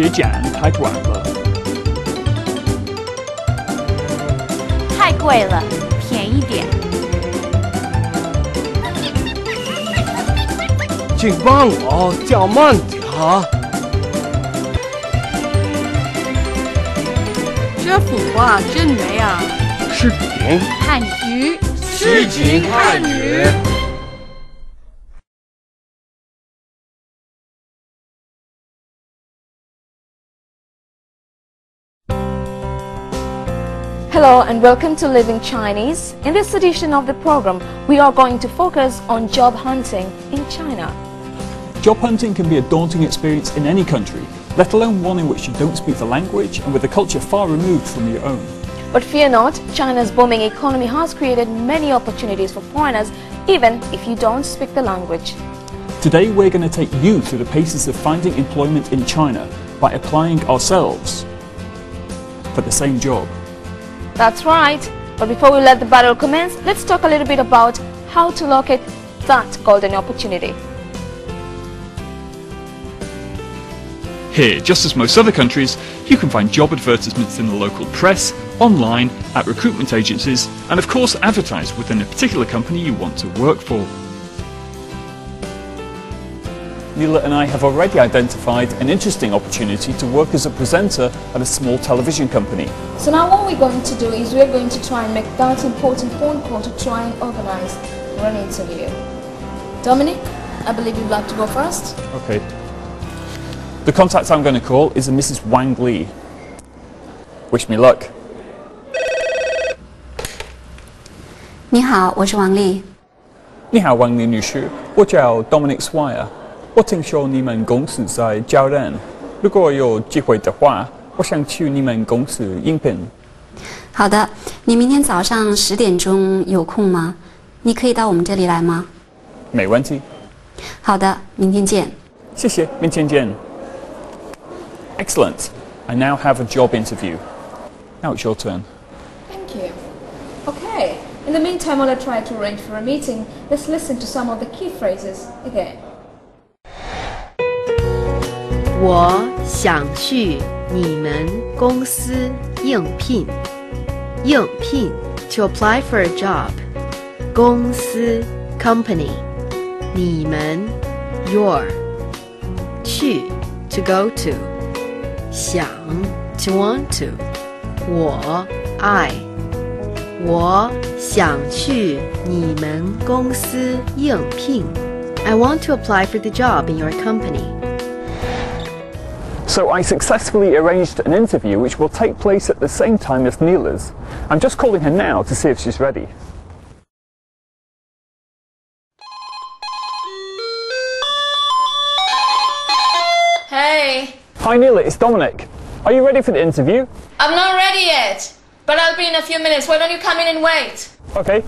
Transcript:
别讲太短了。太贵了，便宜点。请帮我叫慢点儿。这幅画真美啊！视频汉语，诗景汉语。Hello and welcome to Living Chinese. In this edition of the program, we are going to focus on job hunting in China. Job hunting can be a daunting experience in any country, let alone one in which you don't speak the language and with a culture far removed from your own. But fear not, China's booming economy has created many opportunities for foreigners, even if you don't speak the language. Today we're going to take you through the paces of finding employment in China by applying ourselves for the same job. That's right. But before we let the battle commence, let's talk a little bit about how to locate that golden opportunity. Here, just as most other countries, you can find job advertisements in the local press, online, at recruitment agencies, and of course advertised within a particular company you want to work for. Neela and I have already identified an interesting opportunity to work as a presenter at a small television company. So now what we're going to do is we're going to try and make that important phone call to try and organize for an interview. Dominic, I believe you'd like to go first. Okay. The contact I'm going to call is a Mrs. Wang Li. Wish me luck. 你好，我是王丽。你好，王丽女士，我叫 Dominic Swire。 我听说你们公司在招人，如果有机会的话，我想去你们公司应聘。好的，你明天早上十点钟有空吗？你可以到我们这里来吗？没问题，好的，明天见。谢谢，明天见。Excellent. I now have a job interview. Now it's your turn. Thank you. Okay. In the meantime, while I try to arrange for a meeting, let's listen to some of the key phrases again. 我想去你们公司应聘。应聘 to apply for a job。公司 company。你们 your。去 to go to。想 to want to。我 I。我想去你们公司应聘。I want to apply for the job in your company. So I successfully arranged an interview which will take place at the same time as Neela's. I'm just calling her now to see if she's ready. Hey, Hi Neela, it's Dominic. Are you ready for the interview? I'm not ready yet, but I'll be in a few minutes. Why don't you come in and wait? Okay.